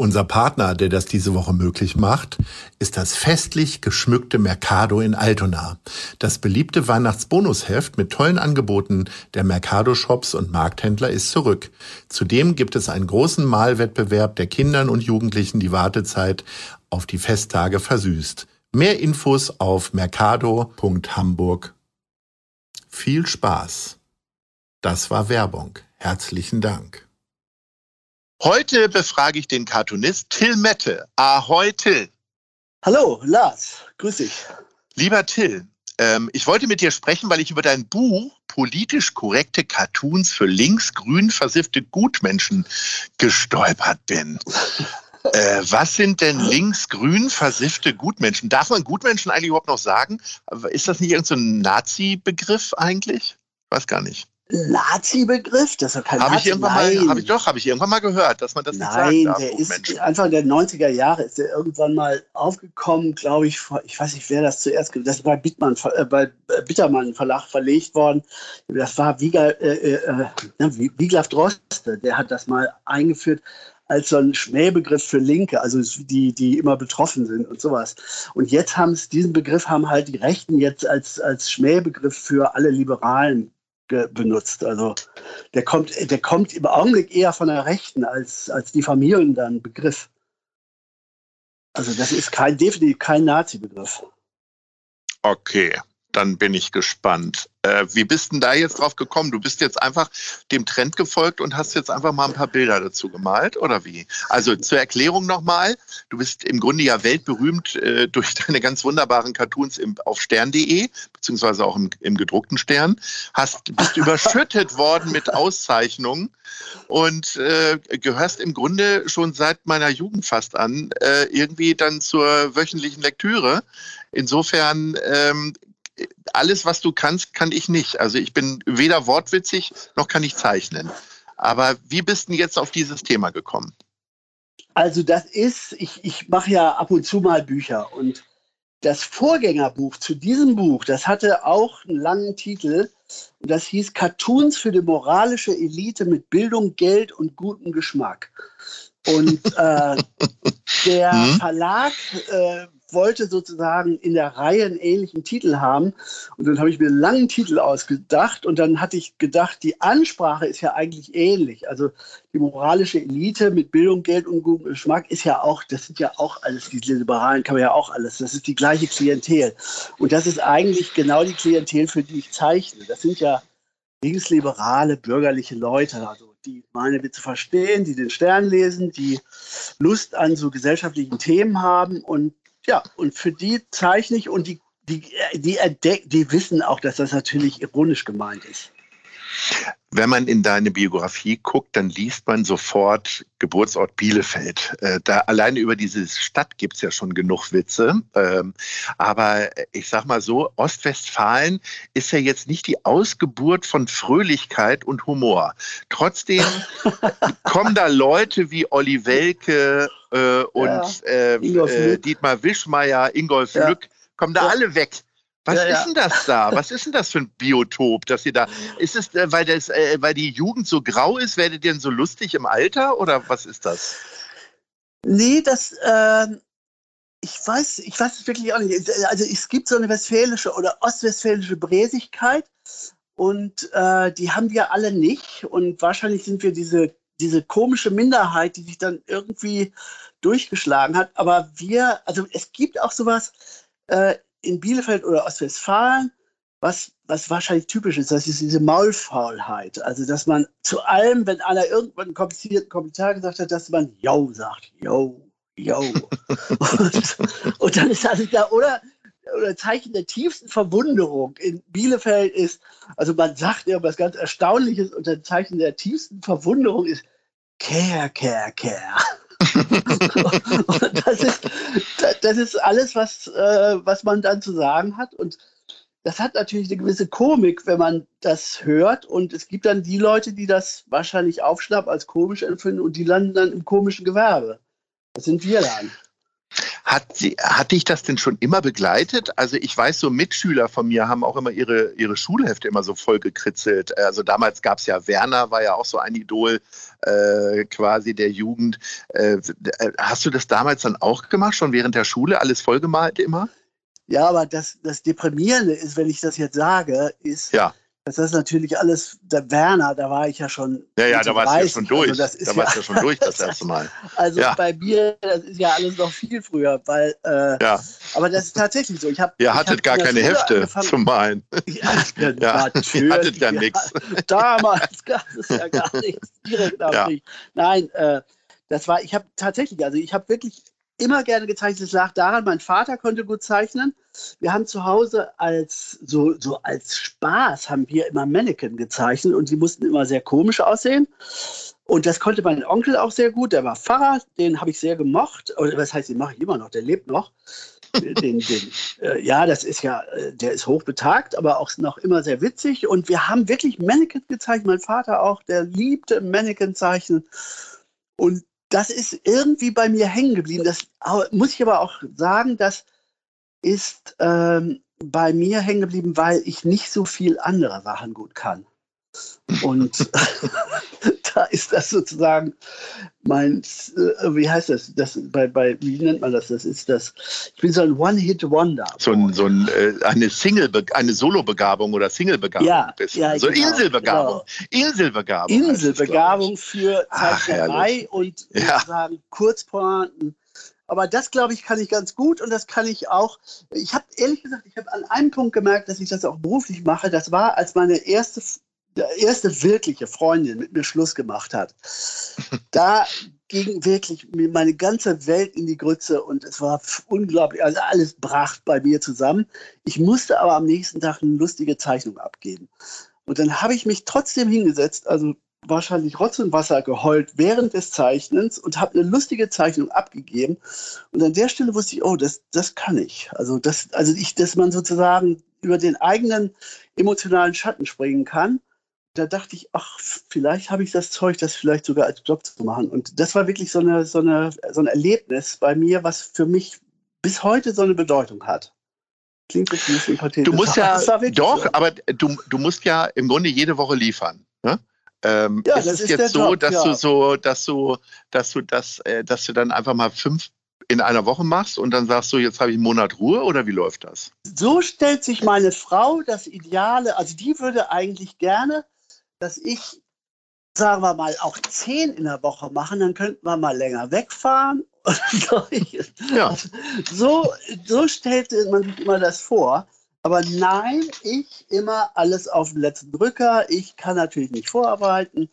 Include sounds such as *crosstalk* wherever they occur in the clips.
Unser Partner, der das diese Woche möglich macht, ist das festlich geschmückte Mercado in Altona. Das beliebte Weihnachtsbonusheft mit tollen Angeboten der Mercado-Shops und Markthändler ist zurück. Zudem gibt es einen großen Malwettbewerb, der Kindern und Jugendlichen die Wartezeit auf die Festtage versüßt. Mehr Infos auf mercado.hamburg. Viel Spaß. Das war Werbung. Herzlichen Dank. Heute befrage ich den Cartoonist Till Mette. Ahoi Till. Hallo, Lars. Grüß dich. Lieber Till, ähm, ich wollte mit dir sprechen, weil ich über dein Buch Politisch korrekte Cartoons für links-grün versiffte Gutmenschen gestolpert bin. *laughs* äh, was sind denn links-grün versiffte Gutmenschen? Darf man Gutmenschen eigentlich überhaupt noch sagen? Ist das nicht irgendein so Nazi-Begriff eigentlich? Ich weiß gar nicht. Nazi-Begriff? Das ist doch kein Hab Nazi. ich irgendwann Nein. mal, hab ich doch, habe ich irgendwann mal gehört, dass man das Nein, nicht sagen darf. der ist Gutmenschen. Anfang der 90er Jahre ist der irgendwann mal aufgekommen, glaube ich, vor- ich weiß nicht, wer das zuerst, das ist bei, Bittmann, äh, bei Bittermann Verlag verlegt worden. Das war Wiegel, äh, äh, äh, Wiglaf Droste, der hat das mal eingeführt als so ein Schmähbegriff für Linke, also die, die immer betroffen sind und sowas. Und jetzt haben es, diesen Begriff haben halt die Rechten jetzt als, als Schmähbegriff für alle Liberalen benutzt. Also der kommt, der kommt im Augenblick eher von der Rechten als, als diffamierender Begriff. Also das ist kein, definitiv kein Nazi-Begriff. Okay, dann bin ich gespannt. Äh, wie bist denn da jetzt drauf gekommen? Du bist jetzt einfach dem Trend gefolgt und hast jetzt einfach mal ein paar Bilder dazu gemalt, oder wie? Also zur Erklärung nochmal, du bist im Grunde ja weltberühmt äh, *laughs* durch deine ganz wunderbaren Cartoons im, auf stern.de, beziehungsweise auch im, im gedruckten Stern, hast, bist *laughs* überschüttet worden mit Auszeichnungen und äh, gehörst im Grunde schon seit meiner Jugend fast an, äh, irgendwie dann zur wöchentlichen Lektüre. Insofern ähm, alles, was du kannst, kann ich nicht. Also ich bin weder wortwitzig noch kann ich zeichnen. Aber wie bist du jetzt auf dieses Thema gekommen? Also das ist, ich, ich mache ja ab und zu mal Bücher und das Vorgängerbuch zu diesem Buch, das hatte auch einen langen Titel und das hieß Cartoons für die moralische Elite mit Bildung, Geld und gutem Geschmack. Und äh, *laughs* der Hm? Verlag äh, wollte sozusagen in der Reihe einen ähnlichen Titel haben. Und dann habe ich mir einen langen Titel ausgedacht und dann hatte ich gedacht, die Ansprache ist ja eigentlich ähnlich. Also die moralische Elite mit Bildung, Geld und gutem Geschmack ist ja auch, das sind ja auch alles, diese Liberalen kann man ja auch alles, das ist die gleiche Klientel. Und das ist eigentlich genau die Klientel, für die ich zeichne. Das sind ja linksliberale, bürgerliche Leute, also die meine Witze verstehen, die den Stern lesen, die Lust an so gesellschaftlichen Themen haben und ja, und für die zeichne ich und die, die, die, die wissen auch, dass das natürlich ironisch gemeint ist. Wenn man in deine Biografie guckt, dann liest man sofort Geburtsort Bielefeld. Äh, da alleine über diese Stadt gibt's ja schon genug Witze. Ähm, aber ich sag mal so, Ostwestfalen ist ja jetzt nicht die Ausgeburt von Fröhlichkeit und Humor. Trotzdem *laughs* kommen da Leute wie Olli Welke äh, und Ja, äh. Dietmar Wischmeier, Ingolf Ja. Lück, kommen da Ja. alle weg. Was Ja, ist denn das da? Was ist denn das für ein Biotop, dass ihr da? Ist es, äh, weil, das, äh, weil die Jugend so grau ist, werdet ihr denn so lustig im Alter oder was ist das? Nee, das, ähm, ich weiß, ich weiß es wirklich auch nicht. Also es gibt so eine westfälische oder ostwestfälische Bräsigkeit und äh, die haben wir alle nicht. Und wahrscheinlich sind wir diese, diese komische Minderheit, die sich dann irgendwie durchgeschlagen hat. Aber wir, also es gibt auch sowas äh, in Bielefeld oder Ostwestfalen, was, was wahrscheinlich typisch ist, das ist diese Maulfaulheit. Also, dass man zu allem, wenn einer irgendwann einen komplizierten Kommentar gesagt hat, dass man Yo sagt. Yo, yo. *laughs* und, und dann ist alles da, oder? Oder Zeichen der tiefsten Verwunderung in Bielefeld ist, also man sagt irgendwas ganz Erstaunliches und ein Zeichen der tiefsten Verwunderung ist Care, Care, Care. *laughs* das ist, das ist alles, was, äh, was man dann zu sagen hat. Und das hat natürlich eine gewisse Komik, wenn man das hört. Und es gibt dann die Leute, die das wahrscheinlich aufschnappen, als komisch empfinden und die landen dann im komischen Gewerbe. Das sind wir dann. Hat, sie, hat dich das denn schon immer begleitet? Also ich weiß, so Mitschüler von mir haben auch immer ihre, ihre Schulhefte immer so voll gekritzelt. Also damals gab es ja Werner, war ja auch so ein Idol äh, quasi der Jugend. Äh, hast du das damals dann auch gemacht, schon während der Schule, alles vollgemalt immer? Ja, aber das, das Deprimierende ist, wenn ich das jetzt sage, ist, ja. Das natürlich alles, der Werner, da war ich ja schon. Ja, ja, da warst du ja schon durch. Also da ja, warst du ja schon durch *laughs* das erste Mal. Also ja. bei mir, das ist ja alles noch viel früher, weil, äh, ja. aber das ist tatsächlich so. Ich hab, Ihr hattet hab gar keine Hefte zum Malen. *laughs* Ja, ja. Ihr hattet ja nichts. *laughs* Damals gab es ja gar nichts. Direkt ja. Nein, äh, das war, ich habe tatsächlich, also ich habe wirklich immer gerne gezeichnet. Es lag daran, mein Vater konnte gut zeichnen. Wir haben zu Hause als so, so als Spaß haben wir immer Mannequin gezeichnet und die mussten immer sehr komisch aussehen. Und das konnte mein Onkel auch sehr gut. Der war Pfarrer, den habe ich sehr gemocht. Oder was heißt, den mache ich immer noch, der lebt noch. den, den, äh, ja, das ist ja, äh, der ist hochbetagt, aber auch noch immer sehr witzig. Und wir haben wirklich Mannequin gezeichnet. Mein Vater auch, der liebte Mannequin zeichnen. Und das ist irgendwie bei mir hängen geblieben. Das muss ich aber auch sagen, das ist ähm, bei mir hängen geblieben, weil ich nicht so viel andere Sachen gut kann. Und *laughs* *laughs* da ist das sozusagen mein, äh, wie heißt das? das bei, bei, wie nennt man das? Das ist das, ich bin so ein One-Hit-Wonder. So, ein, so ein, äh, eine Single, eine Solo-Begabung oder Single-Begabung. Ja, ja, so genau, Inselbegabung. Genau. Inselbegabung. Inselbegabung für Zeichnerei und ja. sagen Kurzpointen. Aber das, glaube ich, kann ich ganz gut und das kann ich auch. Ich habe ehrlich gesagt, ich habe an einem Punkt gemerkt, dass ich das auch beruflich mache. Das war, als meine erste erste wirkliche Freundin mit mir Schluss gemacht hat, *laughs* da ging wirklich meine ganze Welt in die Grütze und es war unglaublich, also alles brach bei mir zusammen. Ich musste aber am nächsten Tag eine lustige Zeichnung abgeben. Und dann habe ich mich trotzdem hingesetzt, also wahrscheinlich Rotz und Wasser geheult während des Zeichnens und habe eine lustige Zeichnung abgegeben. Und an der Stelle wusste ich, oh, das, das kann ich. Also, das, also ich, dass man sozusagen über den eigenen emotionalen Schatten springen kann da dachte ich, ach, vielleicht habe ich das Zeug, das vielleicht sogar als Job zu machen. Und das war wirklich so, eine, so, eine, so ein Erlebnis bei mir, was für mich bis heute so eine Bedeutung hat. Klingt jetzt ein bisschen pathetisch. Du musst ja, doch, so. aber du, du musst ja im Grunde jede Woche liefern. Ne? Ähm, ja, ist es ist jetzt so, Job, dass ja. du so, dass du, dass du das, äh, dass du dann einfach mal fünf in einer Woche machst und dann sagst du, jetzt habe ich einen Monat Ruhe oder wie läuft das? So stellt sich meine Frau das Ideale, also die würde eigentlich gerne dass ich, sagen wir mal, auch zehn in der Woche machen, dann könnten wir mal länger wegfahren. *laughs* ja. so, so stellte man sich immer das vor. Aber nein, ich immer alles auf den letzten Drücker. Ich kann natürlich nicht vorarbeiten.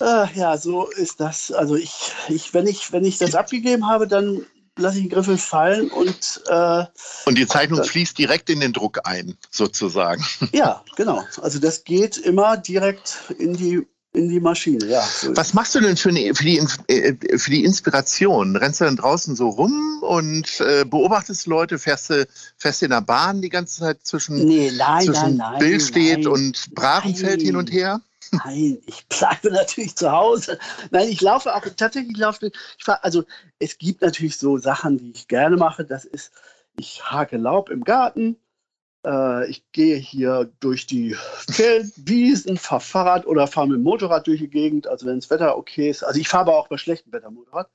Äh, ja, so ist das. Also ich, ich, wenn ich, wenn ich das abgegeben habe, dann lasse ich den Griffel fallen und. Äh, und die Zeichnung äh, fließt direkt in den Druck ein, sozusagen. *laughs* Ja, genau. Also das geht immer direkt in die in die Maschine, ja. Was machst du denn für, eine, für, die, äh, für die Inspiration? Rennst du dann draußen so rum und äh, beobachtest Leute? Fährst du, fährst du in der Bahn die ganze Zeit zwischen, nee, nein, zwischen nein, nein, Bild steht und Brachenfeld hin und her? Nein, ich bleibe natürlich zu Hause. Nein, ich laufe auch, tatsächlich laufe ich, fahr, also es gibt natürlich so Sachen, die ich gerne mache. Das ist, ich hake Laub im Garten, äh, ich gehe hier durch die Feldwiesen, fahre Fahrrad oder fahre mit dem Motorrad durch die Gegend, also wenn das Wetter okay ist. Also ich fahre aber auch bei schlechtem Wetter Motorrad.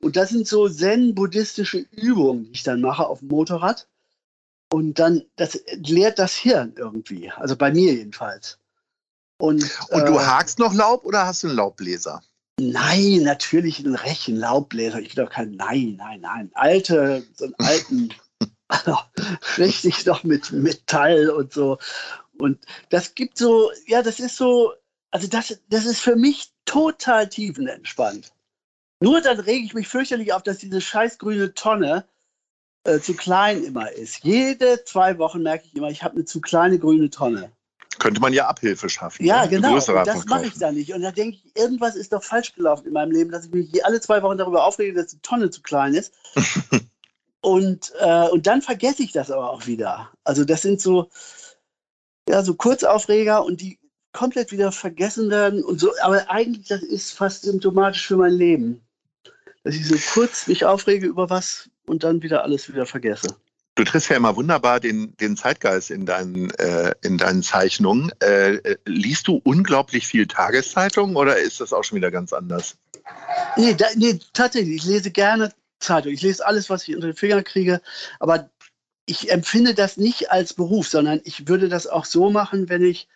Und das sind so zen-buddhistische Übungen, die ich dann mache auf dem Motorrad. Und dann, das lehrt das Hirn irgendwie, also bei mir jedenfalls. Und, und du äh, hakst noch Laub oder hast du einen Laubbläser? Nein, natürlich einen rechten Laubbläser. Ich will doch kein, nein, nein, nein. Alte, so einen alten, also *laughs* richtig noch mit Metall und so. Und das gibt so, ja, das ist so, also das, das ist für mich total tiefenentspannt. Nur dann rege ich mich fürchterlich auf, dass diese scheißgrüne Tonne äh, zu klein immer ist. Jede zwei Wochen merke ich immer, ich habe eine zu kleine grüne Tonne. Könnte man ja Abhilfe schaffen. Ja, ne? genau. Das mache ich da nicht. Und da denke ich, irgendwas ist doch falsch gelaufen in meinem Leben, dass ich mich alle zwei Wochen darüber aufrege, dass die Tonne zu klein ist. *laughs* und, äh, und dann vergesse ich das aber auch wieder. Also das sind so, ja, so Kurzaufreger und die komplett wieder vergessen werden und so. Aber eigentlich, das ist fast symptomatisch für mein Leben. Dass ich so kurz mich aufrege über was und dann wieder alles wieder vergesse. Du triffst ja immer wunderbar den, den Zeitgeist in deinen, äh, in deinen Zeichnungen. Äh, äh, liest du unglaublich viel Tageszeitungen oder ist das auch schon wieder ganz anders? Nee, da, nee, tatsächlich. Ich lese gerne Zeitung. Ich lese alles, was ich unter den Finger kriege. Aber ich empfinde das nicht als Beruf, sondern ich würde das auch so machen, wenn ich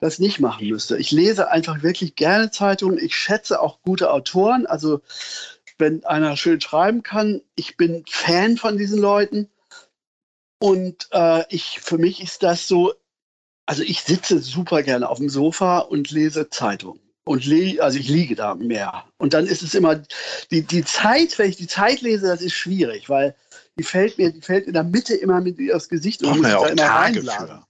das nicht machen müsste. Ich lese einfach wirklich gerne Zeitungen. Ich schätze auch gute Autoren. Also wenn einer schön schreiben kann, ich bin Fan von diesen Leuten. Und äh, ich, für mich ist das so, also ich sitze super gerne auf dem Sofa und lese Zeitung. Und le also ich liege da mehr. Und dann ist es immer, die, die Zeit, wenn ich die Zeit lese, das ist schwierig, weil die fällt mir, die fällt in der Mitte immer mit aufs Gesicht und man ja muss auch da immer Tage reinblasen. für.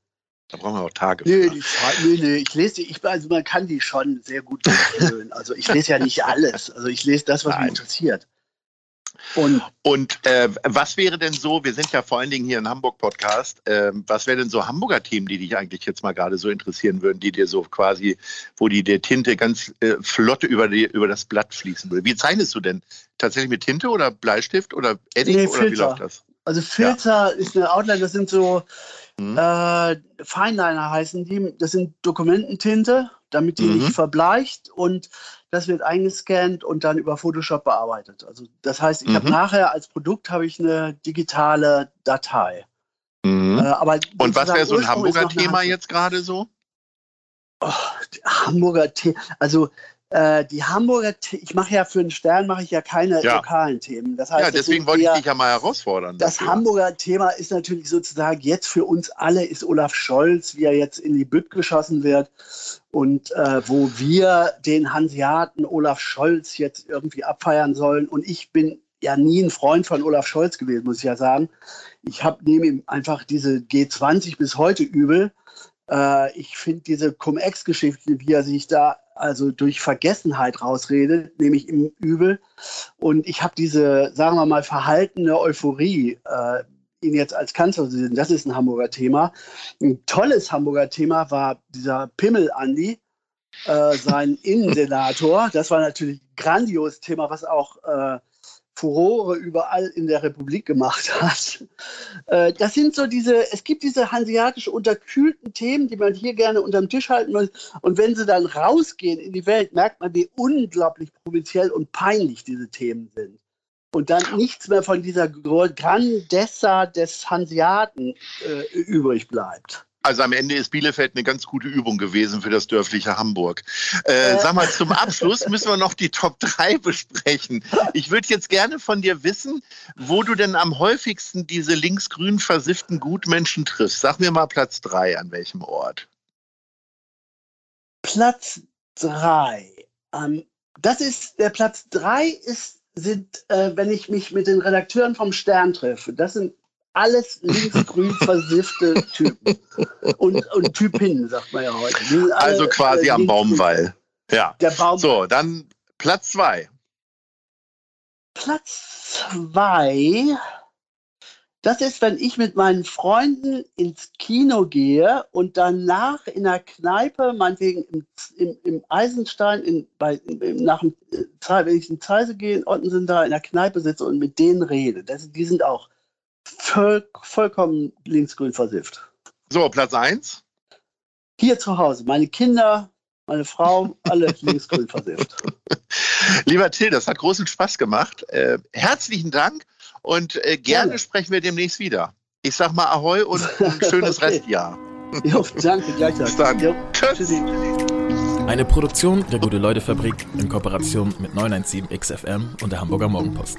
Da brauchen wir auch Tage Nee, für. die nee, nee, ich lese die, ich, also man kann die schon sehr gut durchfühlen. Also ich lese ja nicht alles. Also ich lese das, was Nein. mich interessiert. Und Und äh, was wäre denn so, wir sind ja vor allen Dingen hier in Hamburg-Podcast, ähm, was wäre denn so Hamburger Themen, die dich eigentlich jetzt mal gerade so interessieren würden, die dir so quasi, wo die der Tinte ganz äh, flott über, die, über das Blatt fließen würde? Wie zeichnest du denn? Tatsächlich mit Tinte oder Bleistift oder Edding Nee, oder wie läuft das? Also Filter ist eine Outline, das sind so Mhm. äh, Fineliner heißen die. Das sind Dokumententinte, damit die Mhm. nicht verbleicht und das wird eingescannt und dann über Photoshop bearbeitet. Also das heißt, ich habe Mhm. nachher als Produkt habe ich eine digitale Datei. Mhm. Äh, aber Und was wäre so ein Hamburger Thema jetzt gerade so? Oh, Hamburger Themen. Also äh, die Hamburger, The ich mache ja für den Stern mache ich ja keine Ja. lokalen Themen. Das heißt, Ja, deswegen wollte ich dich ja mal herausfordern. Das dafür. Hamburger Thema ist natürlich sozusagen jetzt für uns alle ist Olaf Scholz, wie er jetzt in die Bütt geschossen wird und äh, wo wir den Hanseaten Olaf Scholz jetzt irgendwie abfeiern sollen. Und ich bin ja nie ein Freund von Olaf Scholz gewesen, muss ich ja sagen. Ich neben ihm einfach diese G20 bis heute übel. Äh, ich finde diese Cum-Ex-Geschichte, wie er sich da also durch Vergessenheit rausredet, nehme ich ihm übel. Und ich habe diese, sagen wir mal, verhaltene Euphorie, äh, ihn jetzt als Kanzler zu sehen. Das ist ein Hamburger Thema. Ein tolles Hamburger Thema war dieser Pimmel-Andi, äh, sein *laughs* Innensenator. Das war natürlich ein grandioses Thema, was auch äh, Furore überall in der Republik gemacht hat. *laughs* Äh, das sind so diese, es gibt diese hanseatisch unterkühlten Themen, die man hier gerne unterm Tisch halten will. Und wenn sie dann rausgehen in die Welt, merkt man, wie unglaublich provinziell und peinlich diese Themen sind. Und dann nichts mehr von dieser Grandezza des Hanseaten äh, übrig bleibt. Also am Ende ist Bielefeld eine ganz gute Übung gewesen für das dörfliche Hamburg. Äh, Äh. sag mal, zum Abschluss müssen wir noch die Top 3 besprechen. Ich würde jetzt gerne von dir wissen, wo du denn am häufigsten diese linksgrün versifften Gutmenschen triffst. Sag mir mal Platz 3, an welchem Ort? Platz drei. Ähm, das ist, der Platz drei ist, sind, äh, wenn ich mich mit den Redakteuren vom Stern treffe. Das sind alles linksgrün *laughs* versiffte Typen. Und, und Typinnen, sagt man ja heute. Alle, Also quasi äh, am. Baumwall. Ja. Der Baum. So, dann Platz 2. Platz zwei, das ist, wenn ich mit meinen Freunden ins Kino gehe und danach in der Kneipe, meinetwegen im, im, im Eisenstein, in, bei, im, nach dem, äh, wenn ich in Zeise gehe, in Ottensen da in der Kneipe sitze und mit denen rede. Das, die sind auch voll, vollkommen linksgrün versifft. So, Platz 1. Hier zu Hause, meine Kinder, meine Frau, alle *laughs* linksgrün versifft. Lieber Till, das hat großen Spaß gemacht. Äh, herzlichen Dank und äh, gerne, Gerne. sprechen wir demnächst wieder. Ich sag mal Ahoi und *laughs* ein schönes *laughs* Okay. Restjahr. Jo, danke, gleichfalls. Bis dann. Jo, Tschüss. tschüssi. Eine Produktion der Gute-Leute-Fabrik in Kooperation mit 917XFM und der Hamburger Morgenpost.